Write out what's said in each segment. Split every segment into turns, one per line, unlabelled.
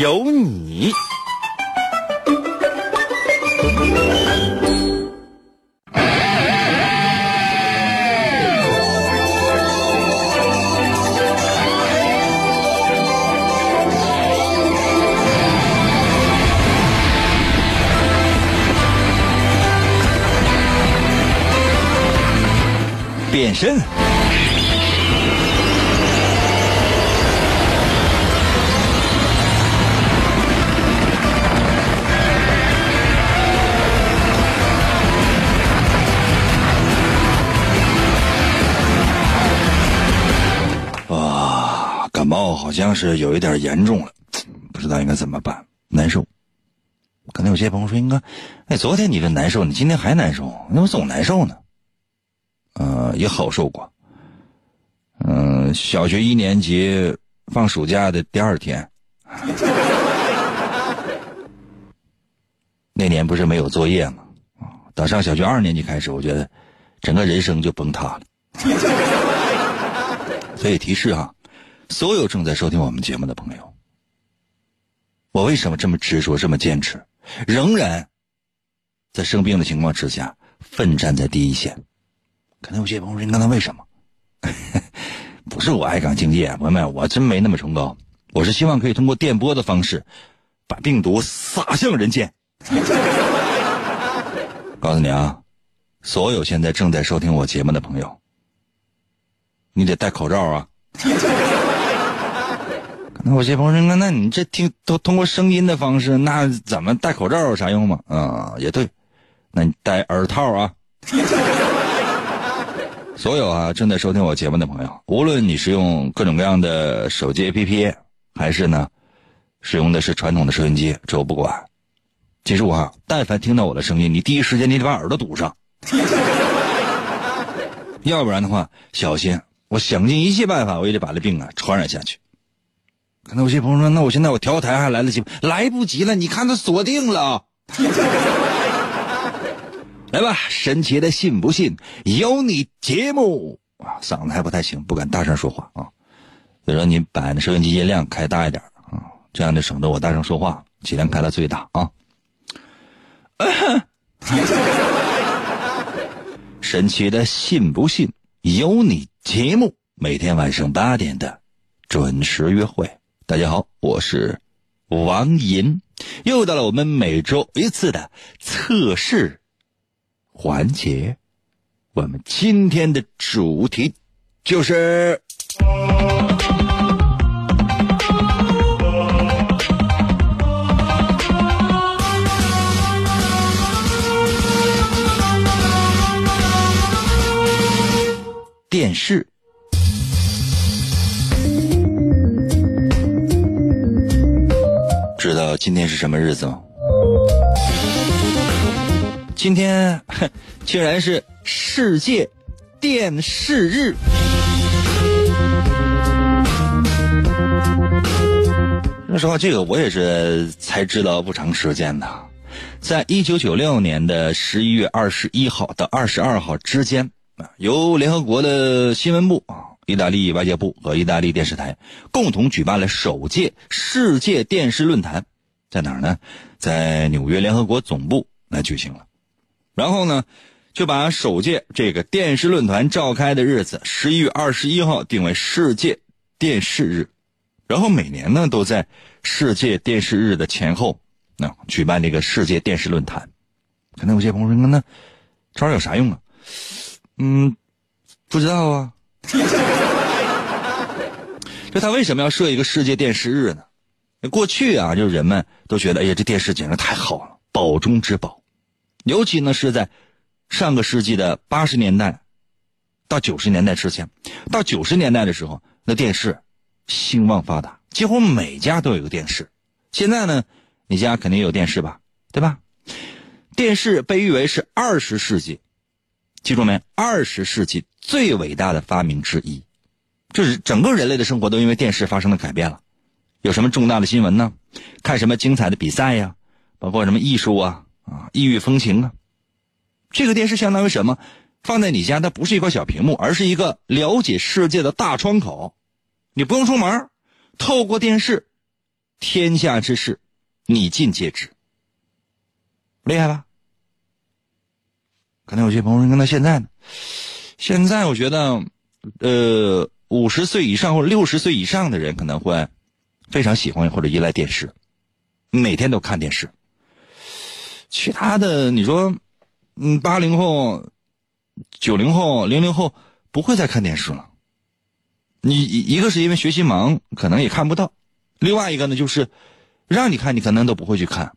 有你。变身。好像是有一点严重了，不知道应该怎么办，难受。可能有些朋友说：“应该，哎，昨天你这难受，你今天还难受，你怎么总难受呢？”呃，也好受过。嗯，小学一年级放暑假的第二天，那年不是没有作业吗？啊，等上小学二年级开始，我觉得整个人生就崩塌了。所以提示哈，所有正在收听我们节目的朋友，我为什么这么执着、这么坚持，仍然在生病的情况之下奋战在第一线？可能有些朋友说：“那他为什么？” 不是我爱岗敬业，朋友们，我真没那么崇高。我是希望可以通过电波的方式，把病毒撒向人间。告诉你啊，所有现在正在收听我节目的朋友，你得戴口罩啊。可能有些朋友说：“那那你这听都通过声音的方式，那怎么戴口罩有啥用吗？”啊，也对，那你戴耳套啊。所有啊正在收听我节目的朋友，无论你是用各种各样的手机 APP，还是呢使用的是传统的收音机，这我不管。记住啊，但凡听到我的声音，你第一时间你得把耳朵堵上，要不然的话，小心我想尽一切办法，我也得把这病啊传染下去。可能有些朋友说，那我现在我调台还来得及吗？来不及了，你看他锁定了。来吧，神奇的信不信由你节目啊，嗓子还不太行，不敢大声说话啊。所以说你把那收音机音量开大一点啊，这样就省得我大声说话，尽量开到最大啊。神奇的信不信由你节目，每天晚上八点的准时约会。大家好，我是王银，又到了我们每周一次的测试。环节，我们今天的主题就是电视。知道今天是什么日子吗？今天竟然是世界电视日。说实话，这个我也是才知道不长时间的。在一九九六年的十一月二十一号到二十二号之间啊，由联合国的新闻部啊、意大利外交部和意大利电视台共同举办了首届世界电视论坛，在哪儿呢？在纽约联合国总部来举行了。然后呢，就把首届这个电视论坛召开的日子十一月二十一号定为世界电视日，然后每年呢都在世界电视日的前后，那举办这个世界电视论坛。可能有些朋友说，那这玩意儿有啥用啊？嗯，不知道啊。就他为什么要设一个世界电视日呢？过去啊，就是人们都觉得，哎呀，这电视简直太好了，宝中之宝。尤其呢是在上个世纪的八十年代到九十年代之前，到九十年代的时候，那电视兴旺发达，几乎每家都有个电视。现在呢，你家肯定有电视吧，对吧？电视被誉为是二十世纪，记住没？二十世纪最伟大的发明之一，就是整个人类的生活都因为电视发生了改变了。有什么重大的新闻呢？看什么精彩的比赛呀？包括什么艺术啊啊，异域风情啊？这个电视相当于什么？放在你家，它不是一块小屏幕，而是一个了解世界的大窗口。你不用出门，透过电视，天下之事，你尽皆知。厉害吧？可能有些朋友说：“那现在呢？现在我觉得，呃，五十岁以上或者六十岁以上的人可能会非常喜欢或者依赖电视，每天都看电视。其他的，你说，嗯，八零后、九零后、零零后不会再看电视了。你一个是因为学习忙，可能也看不到；另外一个呢，就是让你看，你可能都不会去看。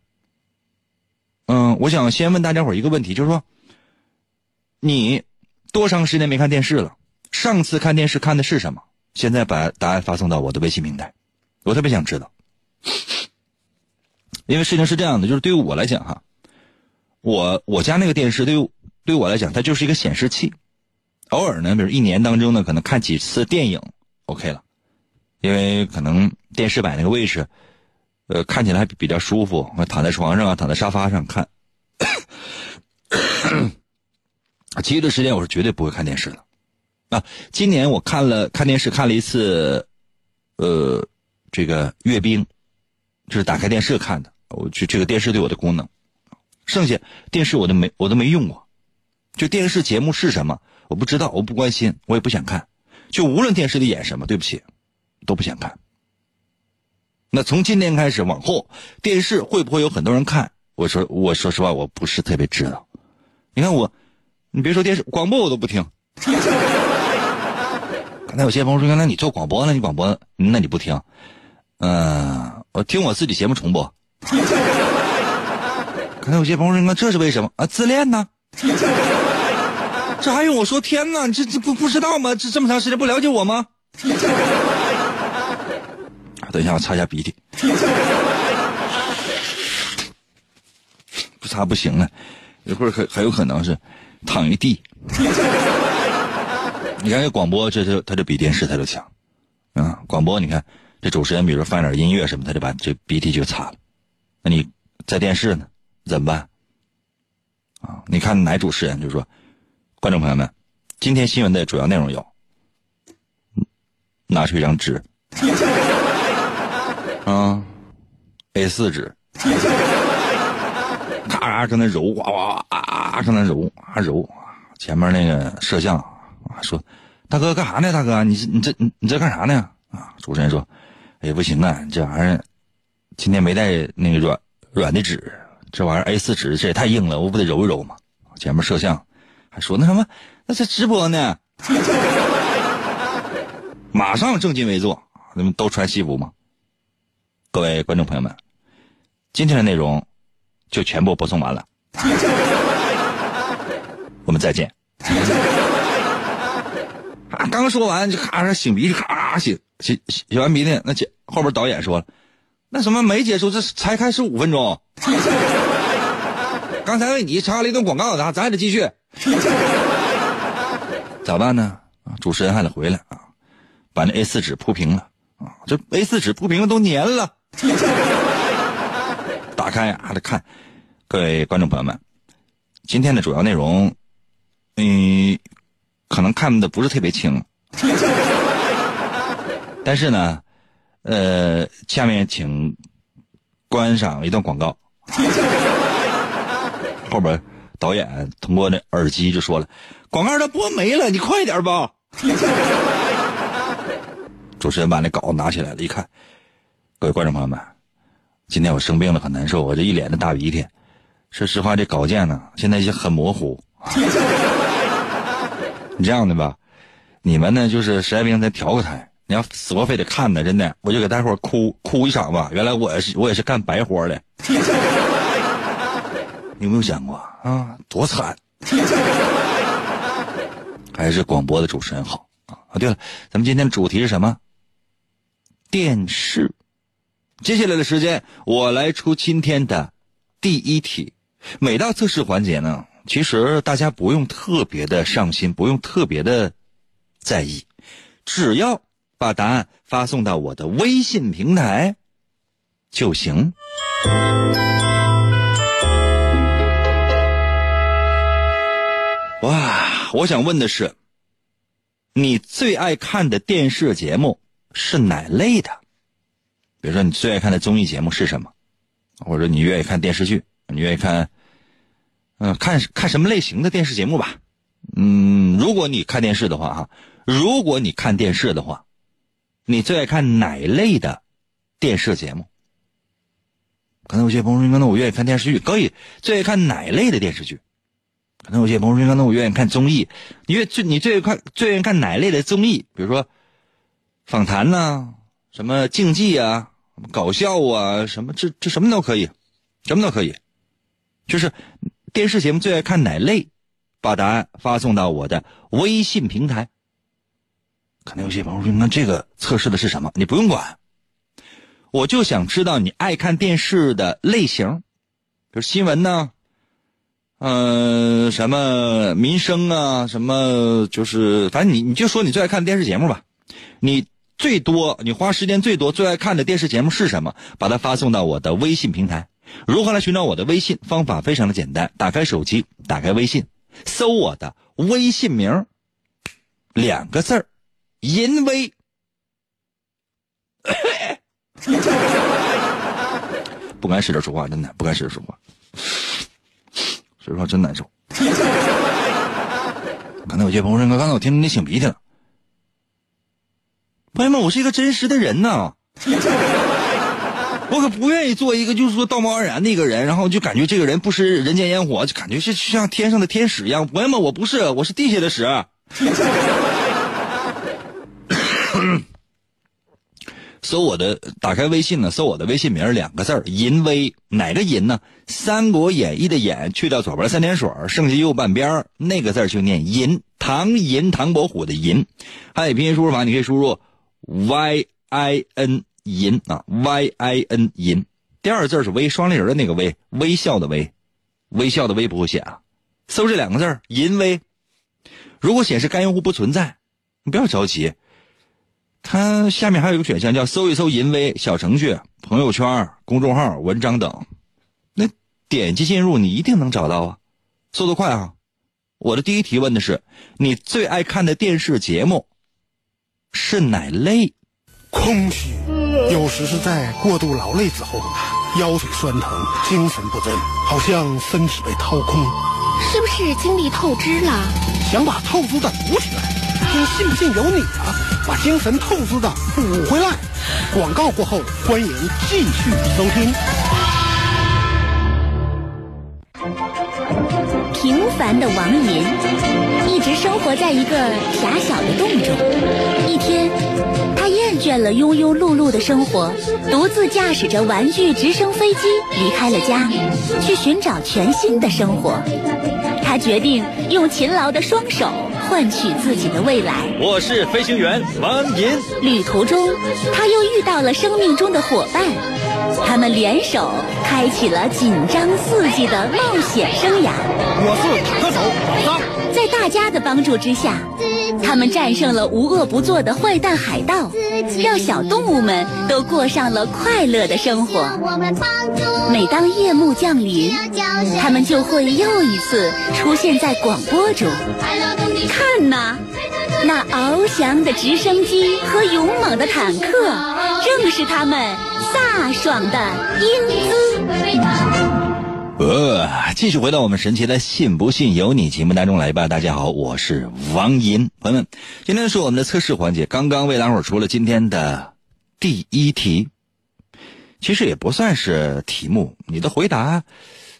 嗯，我想先问大家伙一个问题，就是说，你多长时间没看电视了？上次看电视看的是什么？现在把答案发送到我的微信平台，我特别想知道。因为事情是这样的，就是对于我来讲哈，我我家那个电视对于对于我来讲，它就是一个显示器。偶尔呢，比如一年当中呢，可能看几次电影，OK 了，因为可能电视摆那个位置。呃，看起来还比较舒服。我躺在床上啊，躺在沙发上看。其余的时间我是绝对不会看电视的。啊，今年我看了看电视看了一次，呃，这个阅兵，就是打开电视看的。我就这个电视对我的功能，剩下电视我都没我都没用过。就电视节目是什么，我不知道，我不关心，我也不想看。就无论电视里演什么，对不起，都不想看。那从今天开始往后，电视会不会有很多人看？我说，我说实话，我不是特别知道。你看我，你别说电视，广播我都不听。那有些朋友说，那你做广播呢？你广播，那你不听？嗯，我听我自己节目重播。可能有些朋友说，那这是为什么啊？自恋呢？这还用我说天呢？这这不不知道吗？这这么长时间不了解我吗？等一下，我擦一下鼻涕，不擦不行了，一会儿很很有可能是躺一地。你看这广播，这就它就比电视它就强啊！广播你看这主持人，比如说放点音乐什么，他就把这鼻涕就擦了。那你在电视呢，怎么办？啊，你看哪主持人就说，观众朋友们，今天新闻的主要内容有，拿出一张纸。啊，A 四纸，咔咔搁那揉，哇哇啊，搁那揉啊揉。前面那个摄像啊说：“大哥干啥呢？大哥，你这你这你你这干啥呢？”啊，主持人说：“哎不行啊，这玩意儿今天没带那个软软的纸，这玩意儿 A 四纸这也太硬了，我不得揉一揉吗？”前面摄像还说：“那什么，那是直播呢。”马上正襟危坐，你们都穿西服吗？各位观众朋友们，今天的内容就全部播送完了，我们再见。啊，刚说完就咔咔擤鼻涕，咔咔擤擤擤完鼻涕，那结后边导演说了，那什么没结束，这才开始五分钟。刚才为你插了一段广告，咱咱还得继续，咋办呢？啊，主持人还得回来啊，把那 A 四纸铺平了啊，这 A 四纸铺平了都粘了。打开还得看，各位观众朋友们，今天的主要内容，嗯，可能看的不是特别清，但是呢，呃，下面请观赏一段广告。后边导演通过那耳机就说了：“广告都播没了，你快点吧。”主持人把那稿拿起来了，一看。各位观众朋友们，今天我生病了，很难受，我这一脸的大鼻涕。说实话，这稿件呢，现在已经很模糊。你这样的吧，你们呢就是实在不行再调个台。你要死活非得看呢，真的，我就给大伙哭哭一场吧。原来我也是我也是干白活的。你有没有想过啊？多惨！还是广播的主持人好啊！对了，咱们今天的主题是什么？电视。接下来的时间，我来出今天的第一题。每到测试环节呢，其实大家不用特别的上心，不用特别的在意，只要把答案发送到我的微信平台就行。哇，我想问的是，你最爱看的电视节目是哪类的？比如说，你最爱看的综艺节目是什么？或者你愿意看电视剧？你愿意看，嗯，看看什么类型的电视节目吧？嗯，如果你看电视的话，哈，如果你看电视的话，你最爱看哪类的电视节目？可能有些朋友说，可能我愿意看电视剧，可以。最爱看哪类的电视剧？可能有些朋友说，可能我愿意看综艺。你最你最爱看最愿意看哪类的综艺？比如说访谈呐，什么竞技啊，搞笑啊，什么这这什么都可以，什么都可以。就是电视节目最爱看哪类？把答案发送到我的微信平台。可能有些朋友说，那这个测试的是什么？你不用管。我就想知道你爱看电视的类型，比如新闻呢，嗯，什么民生啊，什么就是反正你你就说你最爱看电视节目吧，你最多你花时间最多最爱看的电视节目是什么？把它发送到我的微信平台。如何来寻找我的微信？方法非常的简单，打开手机，打开微信，搜我的微信名，两个字儿，淫威。不敢使着说话，真的不敢使着说话，说实话真难受。刚才有些朋友说，刚才我听你擤鼻涕了。朋友们，我是一个真实的人呐，我可不愿意做一个就是说道貌岸然的一个人，然后就感觉这个人不食人间烟火，就感觉是像天上的天使一样。朋友们，我不是，我是地下的屎。搜我的，打开微信呢，搜我的微信名两个字儿，淫威，哪个淫呢？《三国演义》的演去掉左边三点水，剩下右半边那个字就念淫，唐寅唐伯虎的寅。汉语拼音输入法，你可以输入 y i n 淫啊，y i n 淫。第二个字是微，双立人的那个微，微笑的微，微笑的微不会写啊。搜这两个字淫威。如果显示该用户不存在，你不要着急。它下面还有一个选项叫搜一搜“淫威”小程序、朋友圈、公众号、文章等，那点击进入，你一定能找到啊！速度快啊！我的第一提问的是，你最爱看的电视节目是哪类？
空虚，有时是在过度劳累之后，腰腿酸疼，精神不振，好像身体被掏空，
是不是精力透支了？
想把透支的补起来。听信不信由你啊！把精神透支的补回来。广告过后，欢迎继续收听。
平凡的王银一直生活在一个狭小的洞中。一天，他厌倦了庸庸碌碌的生活，独自驾驶着玩具直升飞机离开了家，去寻找全新的生活。他决定用勤劳的双手换取自己的未来。
我是飞行员王银。
旅途中，他又遇到了生命中的伙伴，他们联手开启了紧张刺激的冒险生涯。
我是坦克手老张。
在大家的帮助之下，他们战胜了无恶不作的坏蛋海盗，让小动物们都过上了快乐的生活。每当夜幕降临，他们就会又一次出现在广播中。看呐，那翱翔的直升机和勇猛的坦克，正是他们飒爽的英姿。
呃，继续回到我们神奇的“信不信由你”节目当中来吧。大家好，我是王银，朋友们，今天是我们的测试环节，刚刚为大伙儿出了今天的第一题。其实也不算是题目，你的回答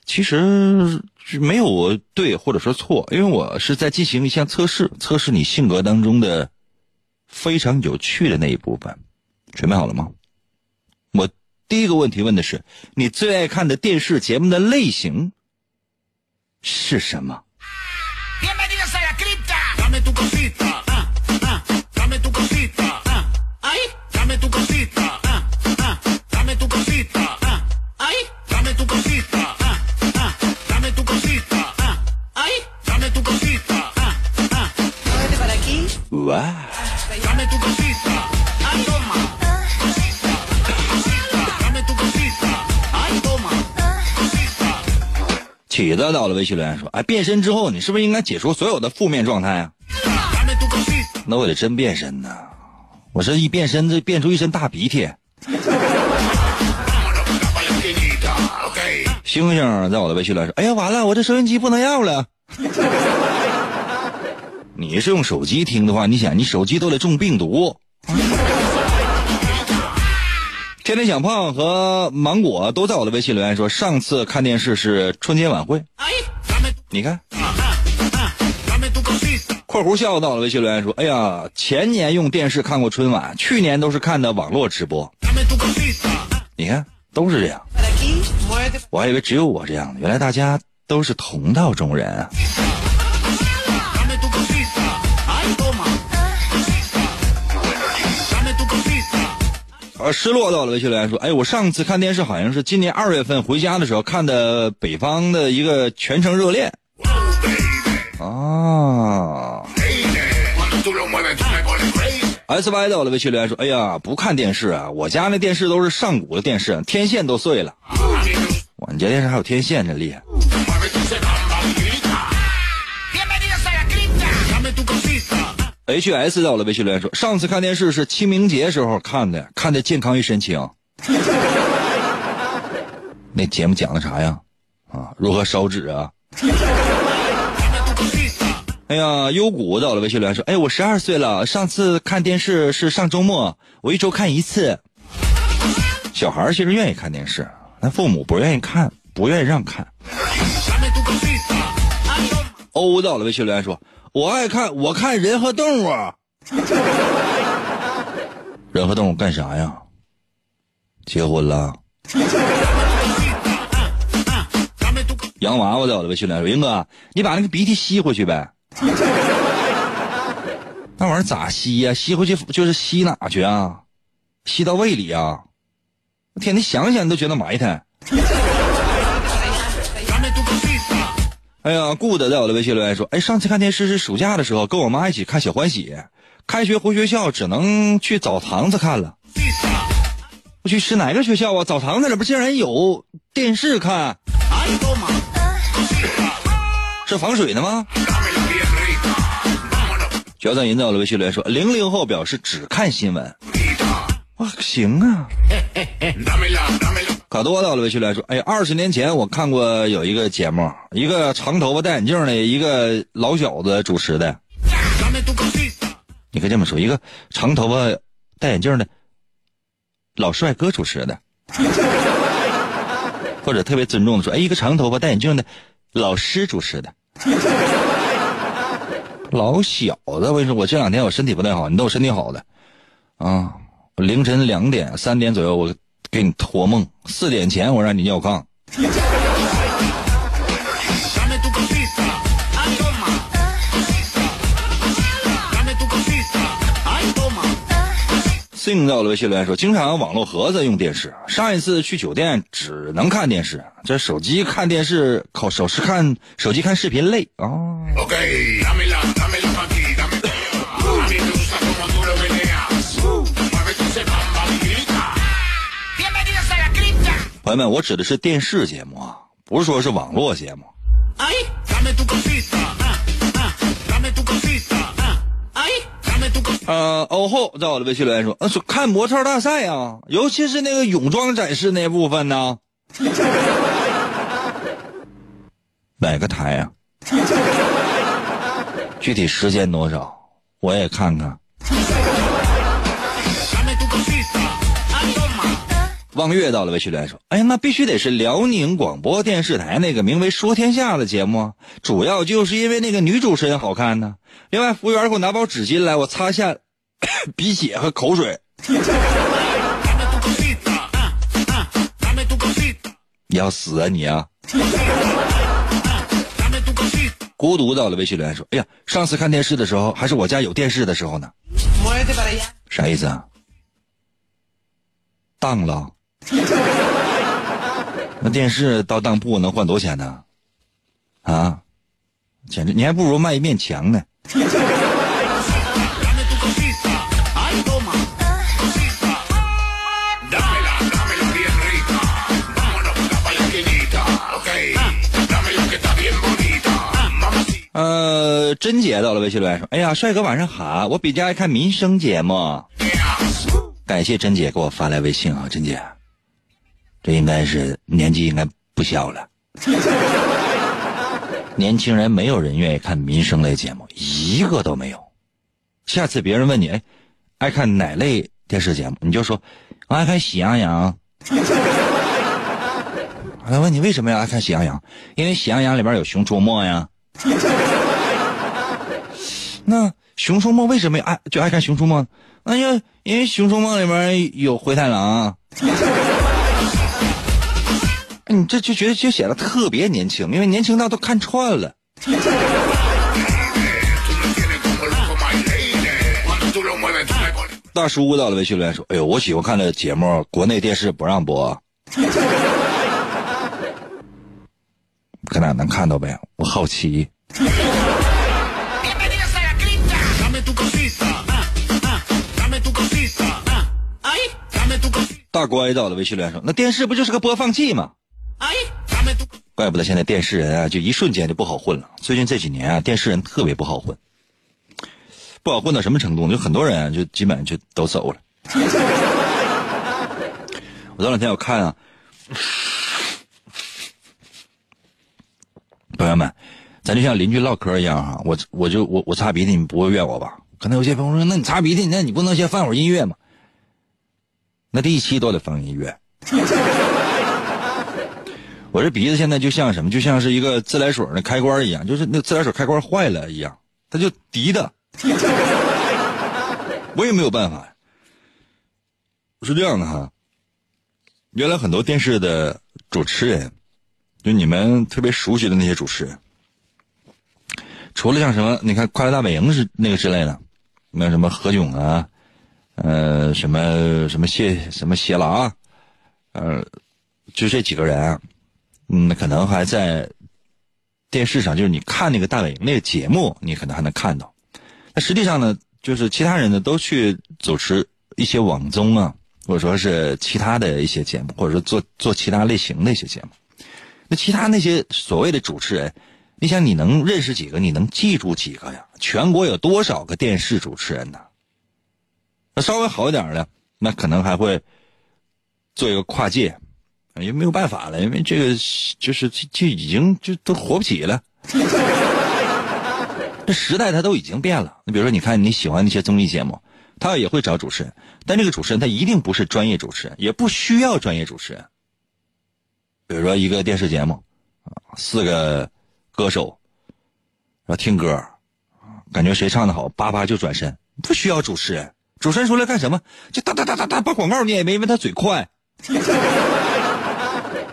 其实没有对或者说错，因为我是在进行一项测试，测试你性格当中的非常有趣的那一部分。准备好了吗？第一个问题问的是，你最爱看的电视节目的类型是什么？哇！起子到了微信留言说：“哎，变身之后你是不是应该解除所有的负面状态啊？”那我得真变身呢，我这一变身，这变出一身大鼻涕。星星在我的微信里说：“哎呀，完了，我这收音机不能要了。”你是用手机听的话，你想，你手机都得中病毒。天天想胖和芒果都在我的微信留言说，上次看电视是春节晚会。你看，括弧笑到了微信留言说，哎呀，前年用电视看过春晚，去年都是看的网络直播。你看，都是这样。我还以为只有我这样呢，原来大家都是同道中人啊。呃，失落到了维修留言说：“哎，我上次看电视好像是今年二月份回家的时候看的北方的一个全程热恋。”啊。S Y 到了微信留言说：“哎呀，不看电视啊，我家那电视都是上古的电视，天线都碎了。哇，你家电视还有天线，真厉害。” H S 在我的微信留言说：“上次看电视是清明节时候看的，看的健康与神情。那节目讲的啥呀？啊，如何烧纸啊？哎呀，幽谷在我的微信留言说：哎，我十二岁了，上次看电视是上周末，我一周看一次。小孩其实愿意看电视，但父母不愿意看，不愿意让看。欧到了微信留言说。”我爱看，我看人和动物。人和动物干啥呀？结婚了。洋娃娃在我的微信里说：“英哥，你把那个鼻涕吸回去呗。那玩意儿咋吸呀？吸回去就是吸哪去啊？吸到胃里啊？天，你想想你都觉得埋汰。哎呀，good 在我的微信留言说：“哎，上次看电视是暑假的时候，跟我妈一起看《小欢喜》，开学回学校只能去澡堂子看了。我去，是哪个学校啊？澡堂子里边竟然有电视看？是防水的吗？”小赞银在我的微信留言说：“零零后表示只看新闻。”哇，行啊。可多到了微信来说：“哎呀，二十年前我看过有一个节目，一个长头发戴眼镜的一个老小子主持的。你可以这么说，一个长头发戴眼镜的老帅哥主持的，或者特别尊重的说，哎，一个长头发戴眼镜的老师主持的。老小子，我跟你说，我这两天我身体不太好，你都我身体好的啊，凌晨两点、三点左右我。”给你托梦，四点前我让你尿炕。sing 到了微信留言说，经常网络盒子用电视，上一次去酒店只能看电视，这手机看电视靠手势看手机看视频累啊。OK，朋友们，我指的是电视节目啊，不是说是网络节目。哎呃，欧后在我的微信留言说：“呃，说看模特大赛啊，尤其是那个泳装展示那部分呢。哪个台呀？具体时间多少？我也看看。”望月到了，微信留言说：“哎呀，那必须得是辽宁广播电视台那个名为《说天下》的节目，主要就是因为那个女主持人好看呢。另外，服务员给我拿包纸巾来，我擦下 鼻血和口水。你 要死啊你啊！” 孤独到了，微信留言说：“哎呀，上次看电视的时候，还是我家有电视的时候呢。啥意思啊？当了。” 那电视到当铺能换多少钱呢？啊，简直你还不如卖一面墙呢。呃甄姐到了微信留言说：“哎呀，帅哥晚上好，我比较爱看民生节目。”感谢甄姐给我发来微信啊，甄姐，这应该是年纪应该不小了。年轻人没有人愿意看民生类节目，一个都没有。下次别人问你，哎，爱看哪类电视节目，你就说，我爱看喜羊羊。他问你为什么要爱看喜羊羊？因为喜羊羊里边有熊出没呀。那熊出没为什么爱就爱看熊出没？那就因为熊出没里面有灰太狼。你这就觉得就显得特别年轻，因为年轻到都看串了。大叔到了微信留言说：“哎呦，我喜欢看的节目，国内电视不让播。”搁哪能看到呗？我好奇。大乖到了微信留言说：“那电视不就是个播放器吗？”哎怪不得现在电视人啊，就一瞬间就不好混了。最近这几年啊，电视人特别不好混，不好混到什么程度？就很多人啊就基本上就都走了。我这两天我看啊。朋友们，咱就像邻居唠嗑一样哈，我我就我我擦鼻涕，你们不会怨我吧？可能有些朋友说，那你擦鼻涕，那你不能先放会儿音乐吗？那第一期都得放音乐。我这鼻子现在就像什么？就像是一个自来水的开关一样，就是那自来水开关坏了一样，它就滴的。我也没有办法。是这样的哈，原来很多电视的主持人。就你们特别熟悉的那些主持人，除了像什么，你看《快乐大本营》是那个之类的，那什么何炅啊，呃，什么什么谢什么谢了啊，呃，就这几个人，啊，嗯，可能还在电视上，就是你看那个大本营那个节目，你可能还能看到。那实际上呢，就是其他人呢都去主持一些网综啊，或者说是其他的一些节目，或者说做做其他类型的一些节目。那其他那些所谓的主持人，你想你能认识几个？你能记住几个呀？全国有多少个电视主持人呢？那稍微好一点的，那可能还会做一个跨界，也没有办法了，因为这个就是就就已经就都活不起了。这时代它都已经变了。你比如说，你看你喜欢那些综艺节目，他也会找主持人，但这个主持人他一定不是专业主持人，也不需要专业主持人。比如说一个电视节目，四个歌手，然后听歌，感觉谁唱的好，叭叭就转身，不需要主持人，主持人出来干什么？就哒哒哒哒哒把广告念一遍，因为他嘴快，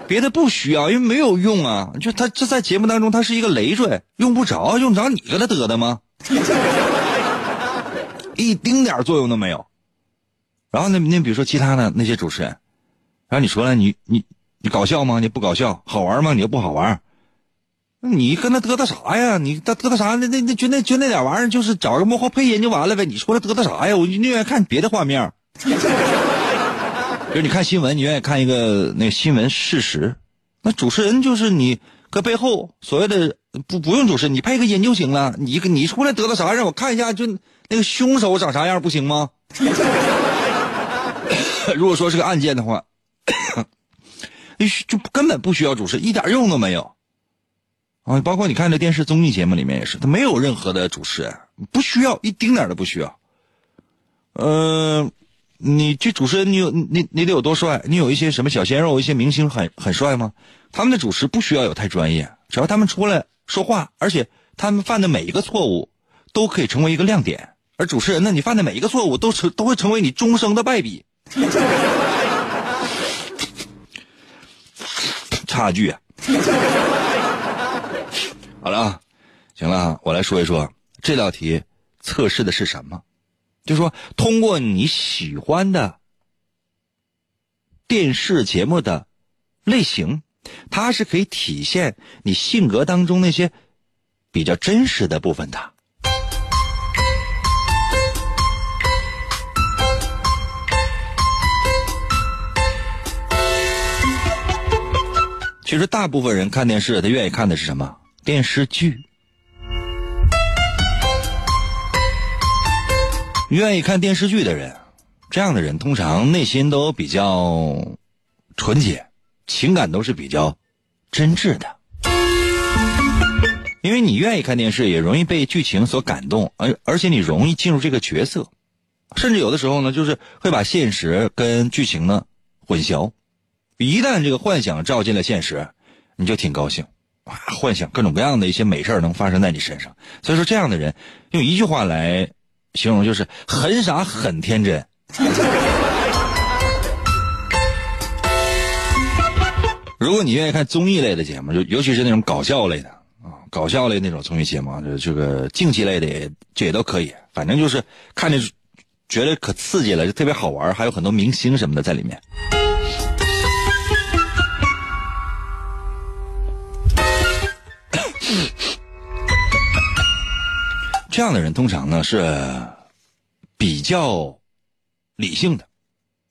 别的不需要，因为没有用啊。就他这在节目当中，他是一个累赘，用不着，用着你跟他嘚的吗？一丁点作用都没有。然后呢，你比如说其他的那些主持人，然后你说了，你你。你搞笑吗？你不搞笑，好玩吗？你又不好玩，那你跟他嘚嘚啥呀？你他嘚嘚啥？那那那就那就那点玩意儿，就是找个幕后配音就完了呗。你说他嘚嘚啥呀？我就宁愿看别的画面。就是你看新闻，你愿意看一个那个新闻事实，那主持人就是你搁背后所谓的不不用主持，你配个音就行了。你你出来得到啥？让我看一下，就那个凶手长啥样不行吗？如果说是个案件的话。就根本不需要主持，一点用都没有，啊！包括你看这电视综艺节目里面也是，他没有任何的主持人，不需要一丁点都不需要。嗯，你这主持人，你有你你得有多帅？你有一些什么小鲜肉，一些明星很很帅吗？他们的主持不需要有太专业，只要他们出来说话，而且他们犯的每一个错误都可以成为一个亮点。而主持人呢，你犯的每一个错误都成都会成为你终生的败笔。差距啊，好了啊，行了啊，我来说一说这道题测试的是什么？就说通过你喜欢的电视节目的类型，它是可以体现你性格当中那些比较真实的部分的。其实大部分人看电视，他愿意看的是什么？电视剧。愿意看电视剧的人，这样的人通常内心都比较纯洁，情感都是比较真挚的。因为你愿意看电视，也容易被剧情所感动，而而且你容易进入这个角色，甚至有的时候呢，就是会把现实跟剧情呢混淆。一旦这个幻想照进了现实，你就挺高兴，啊，幻想各种各样的一些美事能发生在你身上。所以说，这样的人用一句话来形容，就是很傻很天真。如果你愿意看综艺类的节目，就尤其是那种搞笑类的啊。搞笑类那种综艺节目，就这个竞技类的这也都可以，反正就是看着觉得可刺激了，就特别好玩，还有很多明星什么的在里面。这样的人通常呢是比较理性的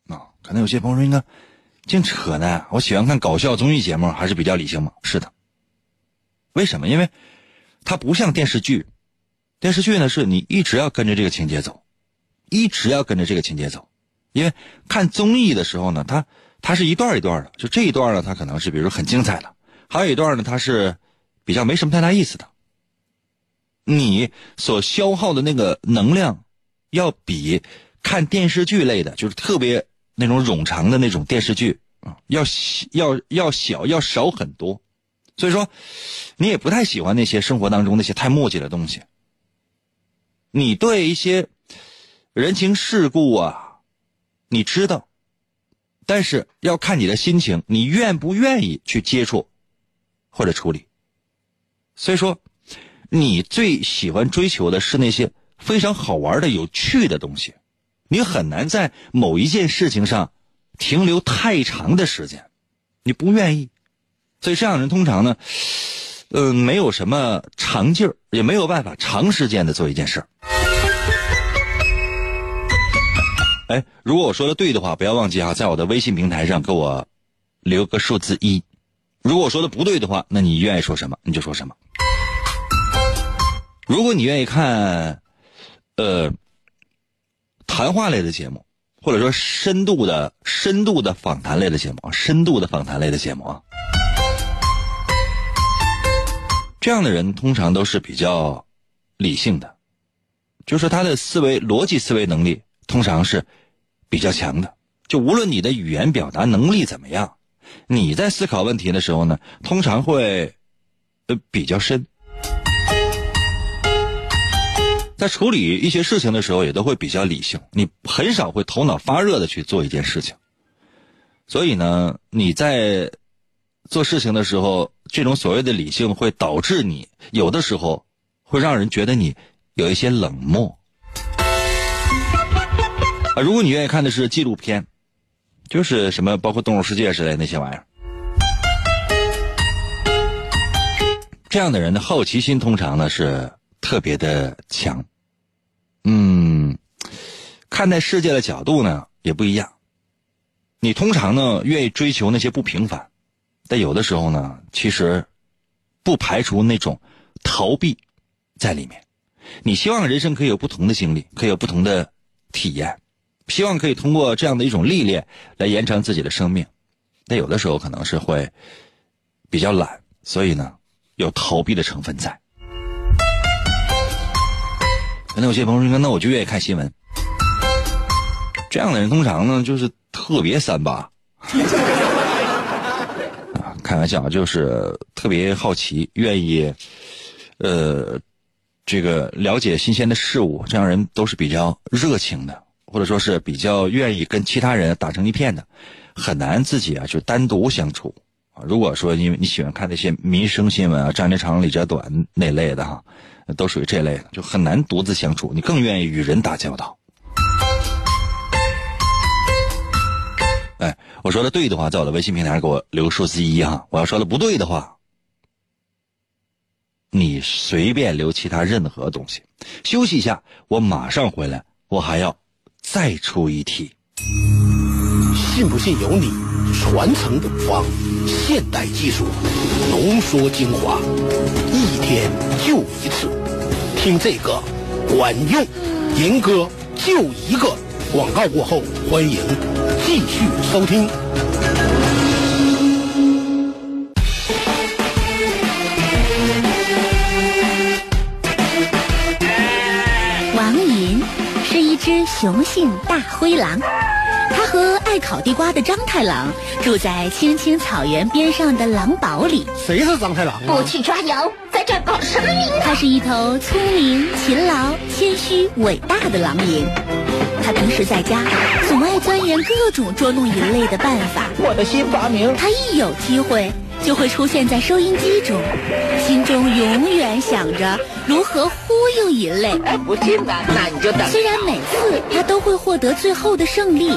啊，可能有些朋友说：“应该净扯呢，我喜欢看搞笑综艺节目，还是比较理性嘛？”是的。为什么？因为它不像电视剧，电视剧呢是你一直要跟着这个情节走，一直要跟着这个情节走。因为看综艺的时候呢，它它是一段一段的，就这一段呢，它可能是比如很精彩的，还有一段呢，它是比较没什么太大意思的。你所消耗的那个能量，要比看电视剧类的，就是特别那种冗长的那种电视剧啊，要要要小要少很多。所以说，你也不太喜欢那些生活当中那些太墨迹的东西。你对一些人情世故啊，你知道，但是要看你的心情，你愿不愿意去接触或者处理。所以说，你最喜欢追求的是那些非常好玩的、有趣的东西。你很难在某一件事情上停留太长的时间，你不愿意。所以这样的人通常呢，呃，没有什么长劲儿，也没有办法长时间的做一件事儿。哎，如果我说的对的话，不要忘记啊，在我的微信平台上给我留个数字一。如果我说的不对的话，那你愿意说什么你就说什么。如果你愿意看，呃，谈话类的节目，或者说深度的、深度的访谈类的节目，深度的访谈类的节目啊。这样的人通常都是比较理性的，就是他的思维逻辑思维能力通常是比较强的。就无论你的语言表达能力怎么样，你在思考问题的时候呢，通常会呃比较深，在处理一些事情的时候也都会比较理性。你很少会头脑发热的去做一件事情，所以呢，你在做事情的时候。这种所谓的理性会导致你有的时候会让人觉得你有一些冷漠啊。如果你愿意看的是纪录片，就是什么包括《动物世界》之类那些玩意儿，这样的人的好奇心通常呢是特别的强。嗯，看待世界的角度呢也不一样。你通常呢愿意追求那些不平凡。但有的时候呢，其实不排除那种逃避在里面。你希望人生可以有不同的经历，可以有不同的体验，希望可以通过这样的一种历练来延长自己的生命。但有的时候可能是会比较懒，所以呢有逃避的成分在。可能有些朋友说：“那我就愿意看新闻。”这样的人通常呢就是特别三八。啊开玩笑，就是特别好奇，愿意，呃，这个了解新鲜的事物，这样人都是比较热情的，或者说是比较愿意跟其他人打成一片的，很难自己啊就单独相处啊。如果说因为你喜欢看那些民生新闻啊，张家长李家短那类的哈，都属于这类的，就很难独自相处，你更愿意与人打交道。哎，我说的对的话，在我的微信平台上给我留数字一哈。我要说的不对的话，你随便留其他任何东西。休息一下，我马上回来，我还要再出一题。
信不信由你，传承古方，现代技术浓缩精华，一天就一次，听这个管用，银哥。就一个。广告过后，欢迎继续收听。
王银是一只雄性大灰狼，它和爱烤地瓜的张太郎住在青青草原边上的狼堡里。
谁是张太郎啊？
不去抓羊，在这搞什么名堂？
他是一头聪明、勤劳、谦虚、伟大的狼银。它平时在家总爱钻研各种捉弄人类的办法。
我的新发明。
他一有机会就会出现在收音机中，心中永远想着如何忽悠人类。
哎，不信呢？那你就等。
虽然每次他都会获得最后的胜利，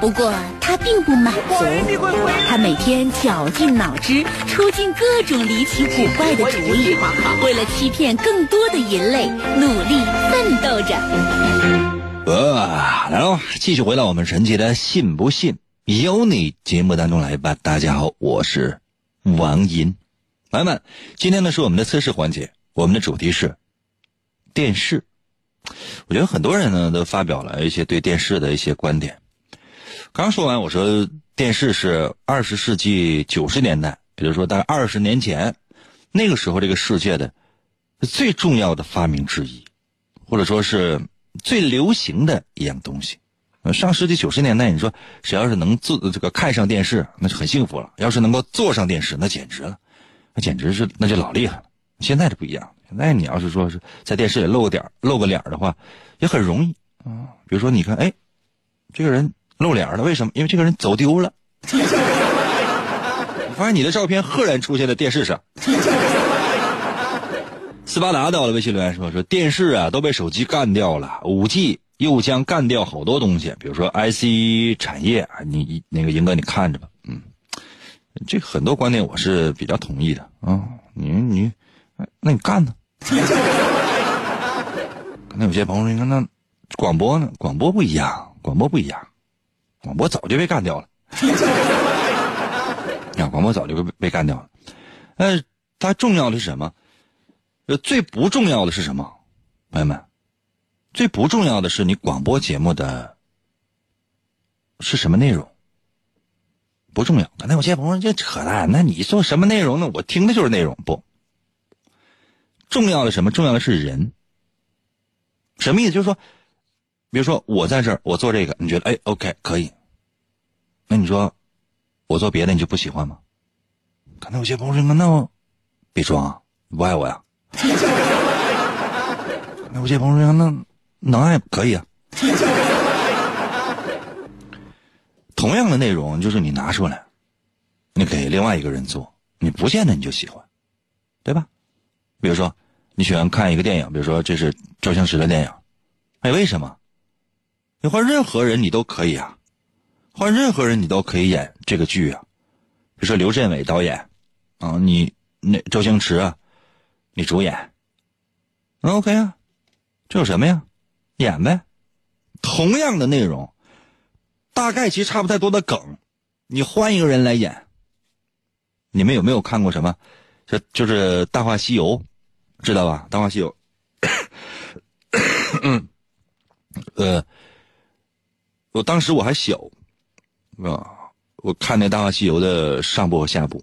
不过他并不满足。他每天绞尽脑汁，出尽各种离奇古怪的主意，为了欺骗更多的人类，努力奋斗着。
呃，来喽，继续回到我们神奇的“信不信由你”节目当中来吧。大家好，我是王银，朋友们，今天呢是我们的测试环节，我们的主题是电视。我觉得很多人呢都发表了一些对电视的一些观点。刚说完，我说电视是二十世纪九十年代，也就是说大概二十年前，那个时候这个世界的最重要的发明之一，或者说是。最流行的一样东西，上世纪九十年代，你说谁要是能坐这个看上电视，那就很幸福了；要是能够坐上电视，那简直了，那简直是那就老厉害了。现在就不一样，现在你要是说是在电视里露个点露个脸的话，也很容易啊。比如说，你看，哎，这个人露脸了，为什么？因为这个人走丢了，我 发现你的照片赫然出现在电视上。斯巴达到了微信留言说：“说电视啊都被手机干掉了，五 G 又将干掉好多东西，比如说 IC 产业啊。你那个赢哥，你看着吧，嗯，这很多观点我是比较同意的啊。你你，那你干呢？可能有些朋友说，你看那广播呢？广播不一样，广播不一样，广播早就被干掉了。啊，广播早就被被干掉了。但是它重要的是什么？”呃，最不重要的是什么，朋友们？最不重要的是你广播节目的是什么内容？不重要。那有些朋友这扯淡，那你说什么内容呢？我听的就是内容。不，重要的什么？重要的是人。什么意思？就是说，比如说我在这儿，我做这个，你觉得哎，OK，可以。那你说我做别的，你就不喜欢吗？可能有些朋友说，那我别装，你不爱我呀？那我这朋友说：“那能爱可以啊。同样的内容，就是你拿出来，你给另外一个人做，你不见得你就喜欢，对吧？比如说，你喜欢看一个电影，比如说这是周星驰的电影，哎，为什么？你换任何人你都可以啊，换任何人你都可以演这个剧啊。比如说刘镇伟导演，啊，你那周星驰啊。”你主演那，OK 啊，这有什么呀？演呗，同样的内容，大概其实差不太多的梗，你换一个人来演。你们有没有看过什么？这就是《大话西游》，知道吧？《大话西游》，呃，我当时我还小，啊，我看那《大话西游》的上部和下部，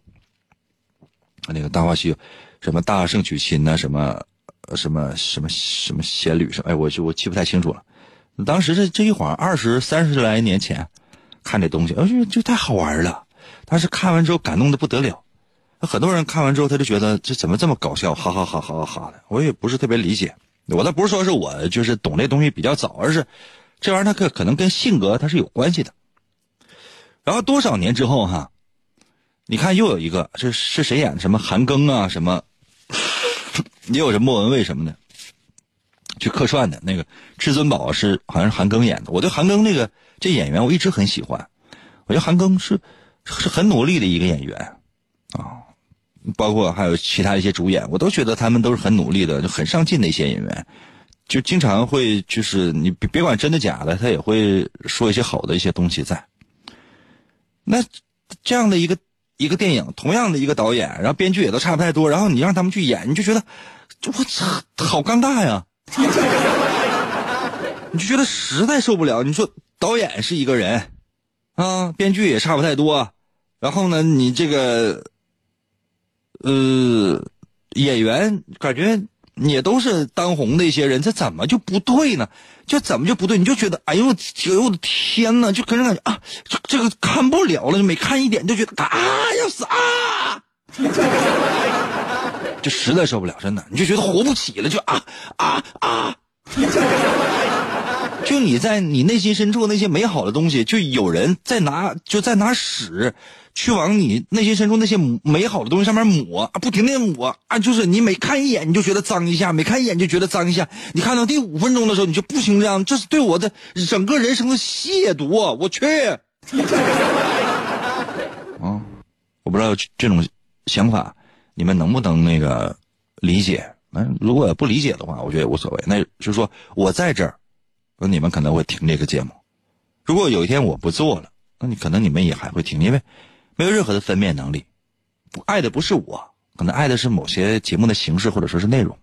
那个《大话西游》。什么大圣娶亲呐？什么，什么什么什么仙侣什么？哎，我就我记不太清楚了。当时这这一晃二十三十来年前，看这东西，哎就就太好玩了。但是看完之后感动的不得了，很多人看完之后他就觉得这怎么这么搞笑？哈哈哈哈哈哈的。我也不是特别理解。我倒不是说是我就是懂这东西比较早，而是这玩意儿它可可能跟性格它是有关系的。然后多少年之后哈，你看又有一个是是谁演的？什么韩庚啊？什么？也有什莫文蔚什么的，去客串的那个至尊宝是好像是韩庚演的。我对韩庚那个这演员我一直很喜欢，我觉得韩庚是是很努力的一个演员啊，包括还有其他一些主演，我都觉得他们都是很努力的，就很上进的一些演员，就经常会就是你别别管真的假的，他也会说一些好的一些东西在。那这样的一个。一个电影，同样的一个导演，然后编剧也都差不太多，然后你让他们去演，你就觉得，我操，好尴尬呀！你就觉得实在受不了。你说导演是一个人，啊，编剧也差不太多，然后呢，你这个，呃，演员感觉也都是当红的一些人，这怎么就不对呢？就怎么就不对？你就觉得，哎呦，哎呦我的天呐，就跟人感觉啊，这这个看不了了，就每看一点就觉得啊要死啊，就实在受不了，真的，你就觉得活不起了，就啊啊啊。就你在你内心深处那些美好的东西，就有人在拿就在拿屎去往你内心深处那些美好的东西上面抹，不停的抹啊！就是你每看一眼你就觉得脏一下，每看一眼就觉得脏一下。你看到第五分钟的时候，你就不行这样，这是对我的整个人生的亵渎！我去！啊，我不知道这种想法你们能不能那个理解？嗯，如果不理解的话，我觉得也无所谓。那就是说我在这儿。那你们可能会听这个节目，如果有一天我不做了，那你可能你们也还会听，因为没有任何的分辨能力。不爱的不是我，可能爱的是某些节目的形式或者说是内容。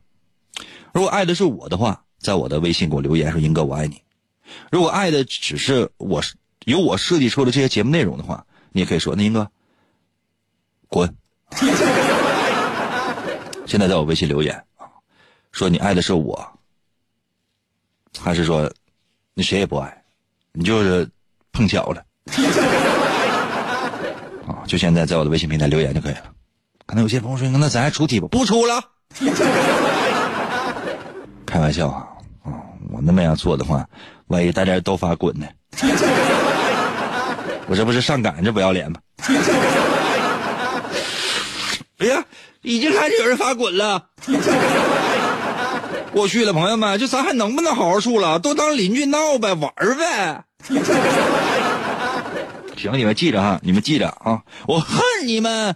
如果爱的是我的话，在我的微信给我留言说“英哥我爱你”。如果爱的只是我是由我设计出的这些节目内容的话，你也可以说“那英哥滚”。现在在我微信留言啊，说你爱的是我，还是说？你谁也不爱，你就是碰巧了 啊！就现在在我的微信平台留言就可以了。可能有些朋友说：“那咱还出题不？”不出了。开玩笑啊！啊，我那么样做的话，万一大家都发滚呢？我这不是上赶着不要脸吗？哎呀，已经开始有人发滚了。我去了，朋友们，就咱还能不能好好处了？都当邻居闹呗，玩呗。行，你们记着哈，你们记着啊！我恨你们。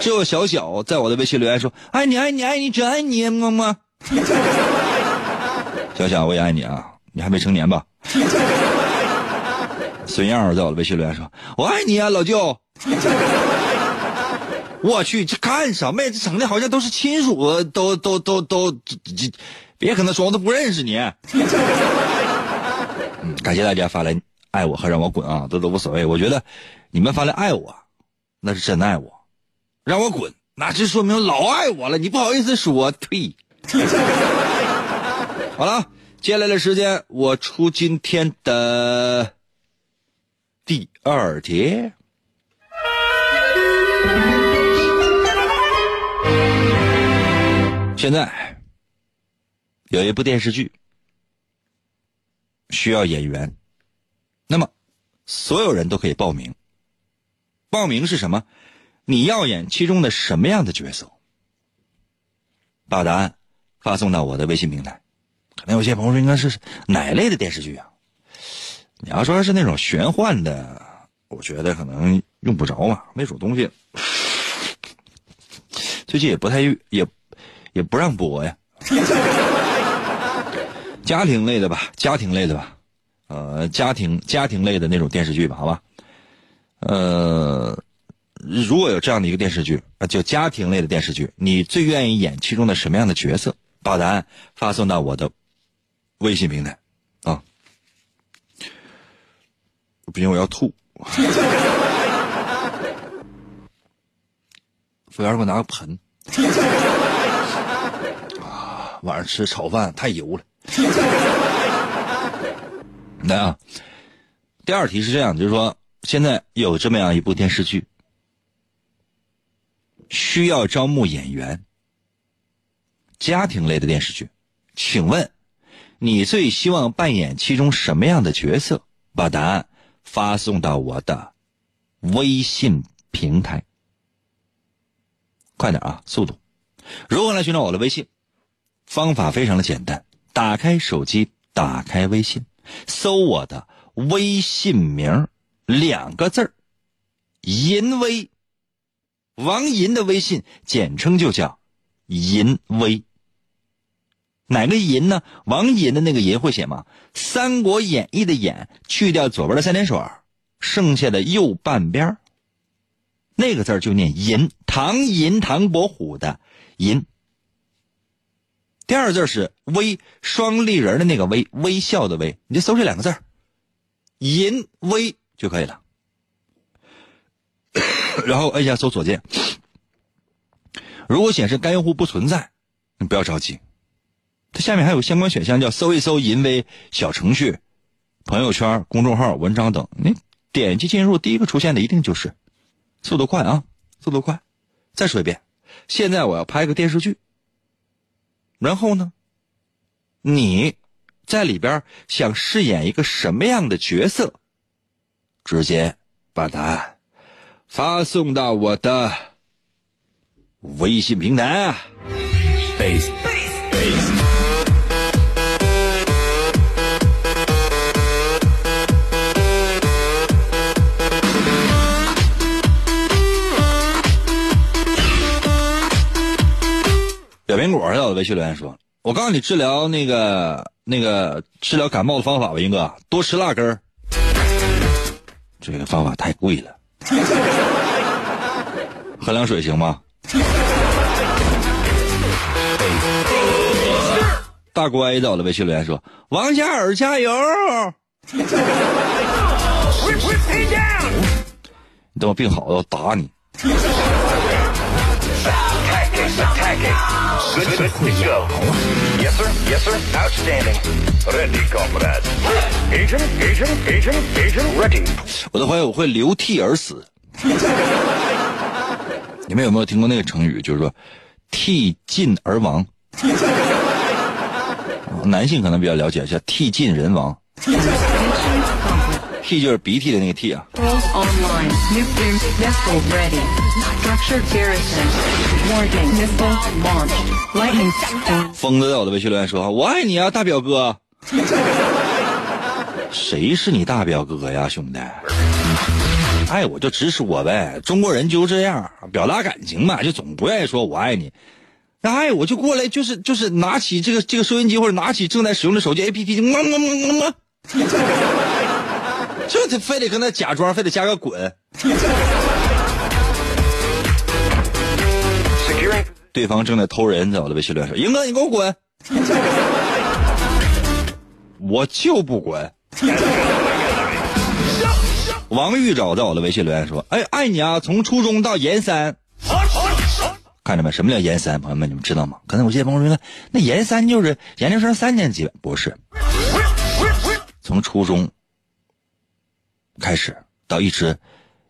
只有小小在我的微信留言说：“爱你，爱你，爱你，只爱你，么么。”小小，我也爱你啊！你还没成年吧？孙燕在我的微信留言说：“我爱你啊，老舅。”我去，这干什么呀？这整的好像都是亲属，都都都都，这，别跟他说，我都不认识你。嗯，感谢大家发来爱我和让我滚啊，这都无所谓。我觉得你们发来爱我，那是真爱我；让我滚，那就说明老爱我了。你不好意思说，呸！好了，接下来的时间我出今天的第二题。现在有一部电视剧需要演员，那么所有人都可以报名。报名是什么？你要演其中的什么样的角色？把答案发送到我的微信平台。可能有些朋友说，应该是哪类的电视剧啊？你要说是那种玄幻的，我觉得可能用不着嘛，那种东西最近也不太也。也不让播呀，家庭类的吧，家庭类的吧，呃，家庭家庭类的那种电视剧吧，好吧，呃，如果有这样的一个电视剧啊，就家庭类的电视剧，你最愿意演其中的什么样的角色？把答案发送到我的微信平台啊！不行，我要吐。服务员，给我拿个盆。晚上吃炒饭太油了。来啊，第二题是这样，就是说现在有这么样一部电视剧，需要招募演员，家庭类的电视剧，请问你最希望扮演其中什么样的角色？把答案发送到我的微信平台，快点啊，速度！如何来寻找我的微信？方法非常的简单，打开手机，打开微信，搜我的微信名两个字儿，银威，王银的微信，简称就叫银威。哪个银呢？王银的那个银会写吗？《三国演义》的演去掉左边的三点水，剩下的右半边那个字就念银，唐银唐伯虎的银。第二字是微，双立人的那个微，微笑的微，你就搜这两个字儿，淫微就可以了。然后按下搜索键，如果显示该用户不存在，你不要着急，它下面还有相关选项，叫搜一搜淫微小程序、朋友圈、公众号、文章等，你点击进入，第一个出现的一定就是，速度快啊，速度快。再说一遍，现在我要拍个电视剧，然后呢，你在里边想饰演一个什么样的角色？直接把答案发送到我的微信平台啊。小苹果在我的微信留言说：“我告诉你治疗那个那个治疗感冒的方法吧，英哥，多吃辣根儿。这个方法太贵了，喝凉水行吗？” 大乖在我的微信留言说：“王嘉尔加油！”你等我病好了，我打你。我的怀疑我会流涕而死。你们有没有听过那个成语？就是说，涕尽而亡。男性可能比较了解，叫涕尽人亡。涕就是鼻涕的那个 T 啊。疯子在我的微信留言说：“我爱你啊，大表哥。”谁是你大表哥呀，兄弟？爱我就直说呗，中国人就这样，表达感情嘛，就总不愿意说我爱你。那爱我就过来，就是就是拿起这个这个收音机或者拿起正在使用的手机 APP，就么么么么么。这他非得跟他假装，非得加个滚。对方正在偷人，在我的微信留言说：“英哥，你给我滚！” 我就不滚。王玉找在我的微信留言说：“哎，爱你啊！从初中到研三，看着没？什么叫研三？朋友们，你们知道吗？可能有些朋友说，那研三就是研究生三年级，不是？从初中。”开始到一直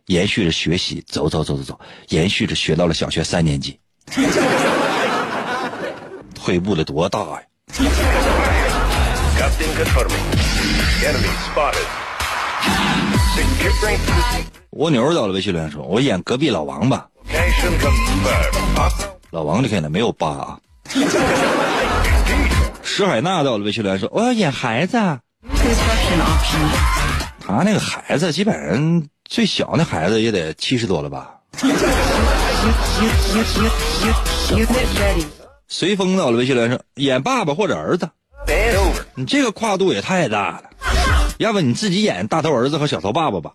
延续着学习，走走走走走，延续着学到了小学三年级，退步的多大呀！蜗牛到了微信留言说：“我演隔壁老王吧。”老王就可以了，没有疤啊。石海娜到了微信留言说：“我要演孩子。”他那个孩子，基本上最小那孩子也得七十多了吧？随风到了微信留言说演爸爸或者儿子，你这个跨度也太大了，要不你自己演大头儿子和小头爸爸吧？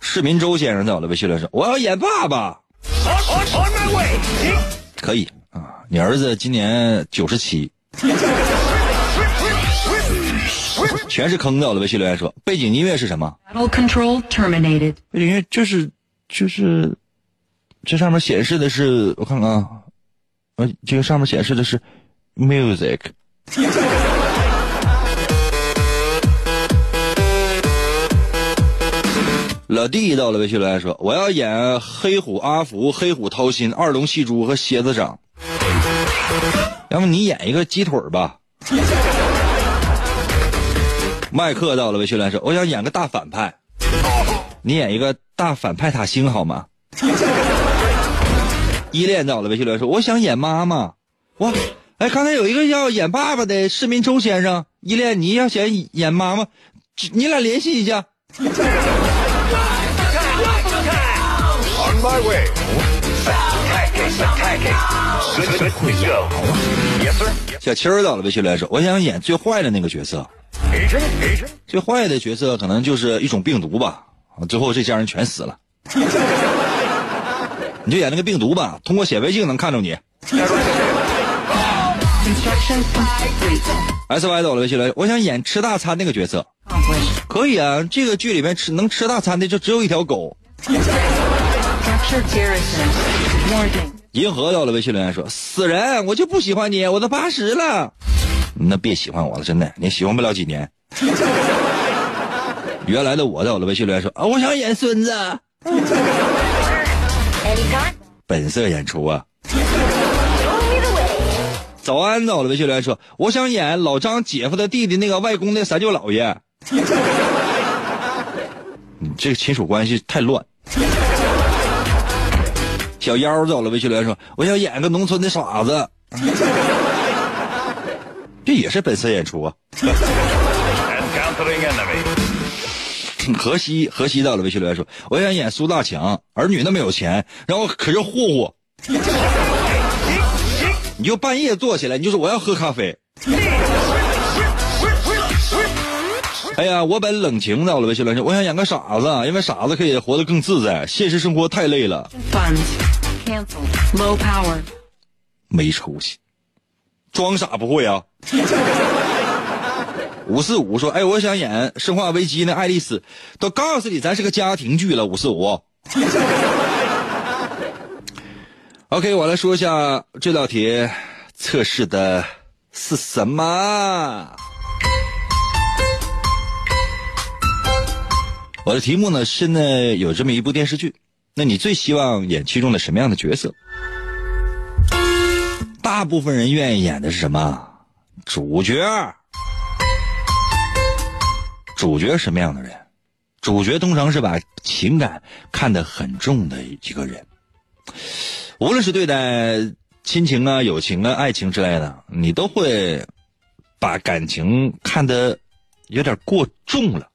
市民周先生在我的微信留言说我要演爸爸，可以。你儿子今年九十七，全是坑的。我的微信留言说，背景音乐是什么？背景音乐就是就是这上面显示的是，我看看啊，呃，这个上面显示的是 music。老弟到了微信留言说，我要演黑虎阿福、黑虎掏心、二龙戏珠和蝎子掌。要不你演一个鸡腿吧？麦克到了微信来说：“我想演个大反派，你演一个大反派塔星好吗？” 依恋到了微信来说：“我想演妈妈。”哇，哎，刚才有一个要演爸爸的市民周先生，依恋，你要想演妈妈，你俩联系一下。小七儿到了微信来说：“我想演最坏的那个角色，最坏的角色可能就是一种病毒吧。最后这家人全死了。你就演那个病毒吧，通过显微镜能看着你。S Y 走了微信来，我想演吃大餐那个角色，可以啊。这个剧里面吃能吃大餐的就只有一条狗。银河到了微信留言说：“死人，我就不喜欢你，我都八十了。”那别喜欢我了，真的，你喜欢不了几年。原来的我在我的微信留言说：“啊，我想演孙子。”本色演出啊。早安，到了微信留言说：“我想演老张姐夫的弟弟那个外公的三舅姥爷。”你这个亲属关系太乱。小妖走了，微信留言说：“我想演个农村的傻子。” 这也是本色演出啊。河西河西到了，微信留言说：“我想演苏大强，儿女那么有钱，然后可是霍霍。” 你就半夜坐起来，你就说我要喝咖啡。哎呀，我本冷情到了，微信留言说：“我想演个傻子，因为傻子可以活得更自在，现实生活太累了。”没出息，装傻不会啊。五四五说：“哎，我想演《生化危机》那爱丽丝，都告诉你咱是个家庭剧了。”五四五。OK，我来说一下这道题测试的是什么。我的题目呢，现在有这么一部电视剧，那你最希望演其中的什么样的角色？大部分人愿意演的是什么？主角。主角什么样的人？主角通常是把情感看得很重的一个人。无论是对待亲情啊、友情啊、爱情之类的，你都会把感情看得有点过重了。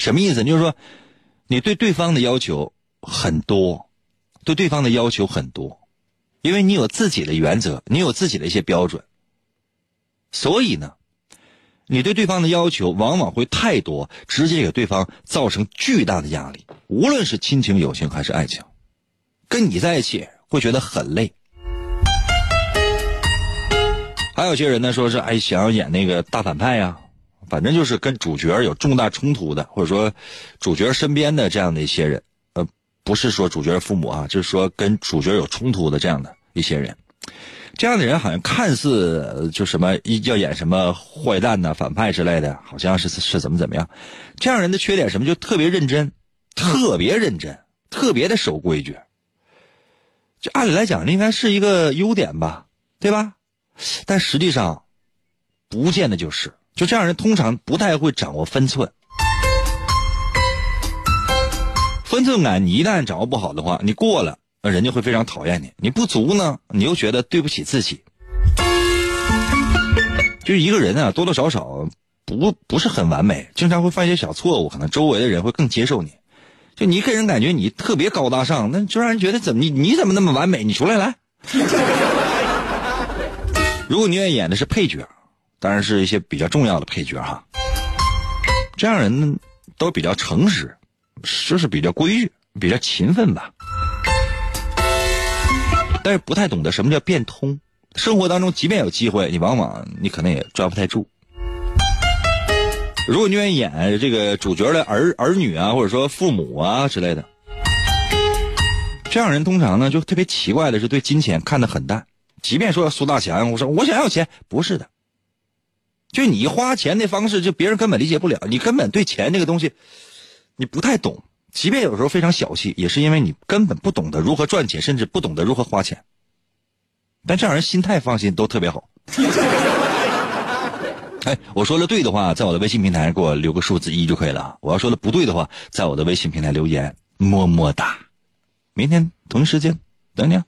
什么意思？就是说，你对对方的要求很多，对对方的要求很多，因为你有自己的原则，你有自己的一些标准，所以呢，你对对方的要求往往会太多，直接给对方造成巨大的压力。无论是亲情、友情还是爱情，跟你在一起会觉得很累。还有些人呢，说是哎想要演那个大反派呀，反正就是跟主角有重大冲突的，或者说主角身边的这样的一些人，呃，不是说主角父母啊，就是说跟主角有冲突的这样的一些人。这样的人好像看似就什么要演什么坏蛋呐、反派之类的，好像是是怎么怎么样。这样人的缺点什么就特别认真。特别认真，特别的守规矩。就按理来讲，应该是一个优点吧，对吧？但实际上，不见得就是。就这样人通常不太会掌握分寸。分寸感，你一旦掌握不好的话，你过了，那人家会非常讨厌你；你不足呢，你又觉得对不起自己。就一个人啊，多多少少不不是很完美，经常会犯一些小错误，可能周围的人会更接受你。就你给人感觉你特别高大上，那就让人觉得怎么你你怎么那么完美？你出来来。如果你愿意演的是配角，当然是一些比较重要的配角哈。这样人都比较诚实，就是比较规矩，比较勤奋吧。但是不太懂得什么叫变通。生活当中，即便有机会，你往往你可能也抓不太住。如果你愿意演这个主角的儿儿女啊，或者说父母啊之类的，这样人通常呢就特别奇怪的是对金钱看得很淡。即便说苏大强，我说我想要钱，不是的，就你花钱的方式，就别人根本理解不了，你根本对钱这个东西你不太懂。即便有时候非常小气，也是因为你根本不懂得如何赚钱，甚至不懂得如何花钱。但这样人心态放心都特别好。哎，我说的对的话，在我的微信平台给我留个数字一就可以了。我要说的不对的话，在我的微信平台留言，么么哒。明天同一时间等你。啊